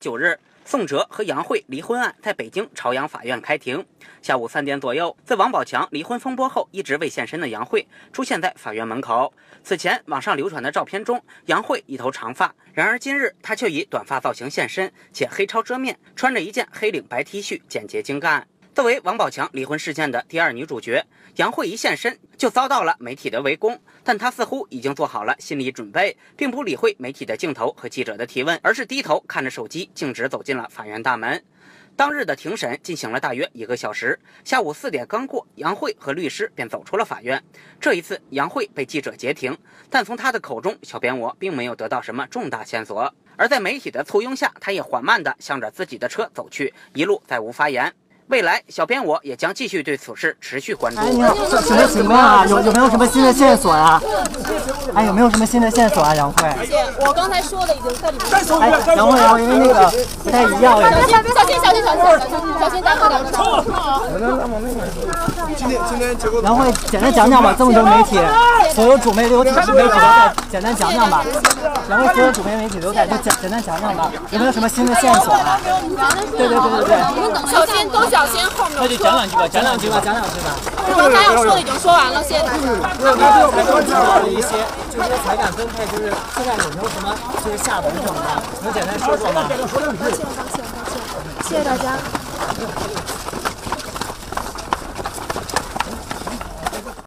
九日，宋哲和杨慧离婚案在北京朝阳法院开庭。下午三点左右，在王宝强离婚风波后一直未现身的杨慧出现在法院门口。此前网上流传的照片中，杨慧一头长发，然而今日她却以短发造型现身，且黑超遮面，穿着一件黑领白 T 恤，简洁精干。作为王宝强离婚事件的第二女主角，杨慧一现身就遭到了媒体的围攻，但她似乎已经做好了心理准备，并不理会媒体的镜头和记者的提问，而是低头看着手机，径直走进了法院大门。当日的庭审进行了大约一个小时，下午四点刚过，杨慧和律师便走出了法院。这一次，杨慧被记者截停，但从她的口中，小编我并没有得到什么重大线索。而在媒体的簇拥下，她也缓慢地向着自己的车走去，一路再无发言。未来，小编我也将继续对此事持续关注。哎，你好，什么情况啊？有有没有什么新的线索啊？哎，有没有什么新的线索啊？杨慧，我刚才说的已经在里面。哎，杨慧，杨慧，因为那个不太一样。小心，小心，小心，小心，小心，小心，大哥，大哥。今天，今天结果。杨慧，简单讲讲吧，这么多媒体，所有主媒都有媒体都在，简单讲讲吧。杨慧，所有主媒媒体都在，就简简单讲讲吧。有没有什么新的线索啊？对对对对对。你们等，小心，都小。小心后面。那就讲两句吧，讲两句吧，讲两句吧。刚才要说的已经说完了，谢谢大家。那刚才说到了一些，就是财产分配，就是现在有没有什么就是下文什么的，能简单说说吗？抱歉，抱歉，抱歉，谢谢大家。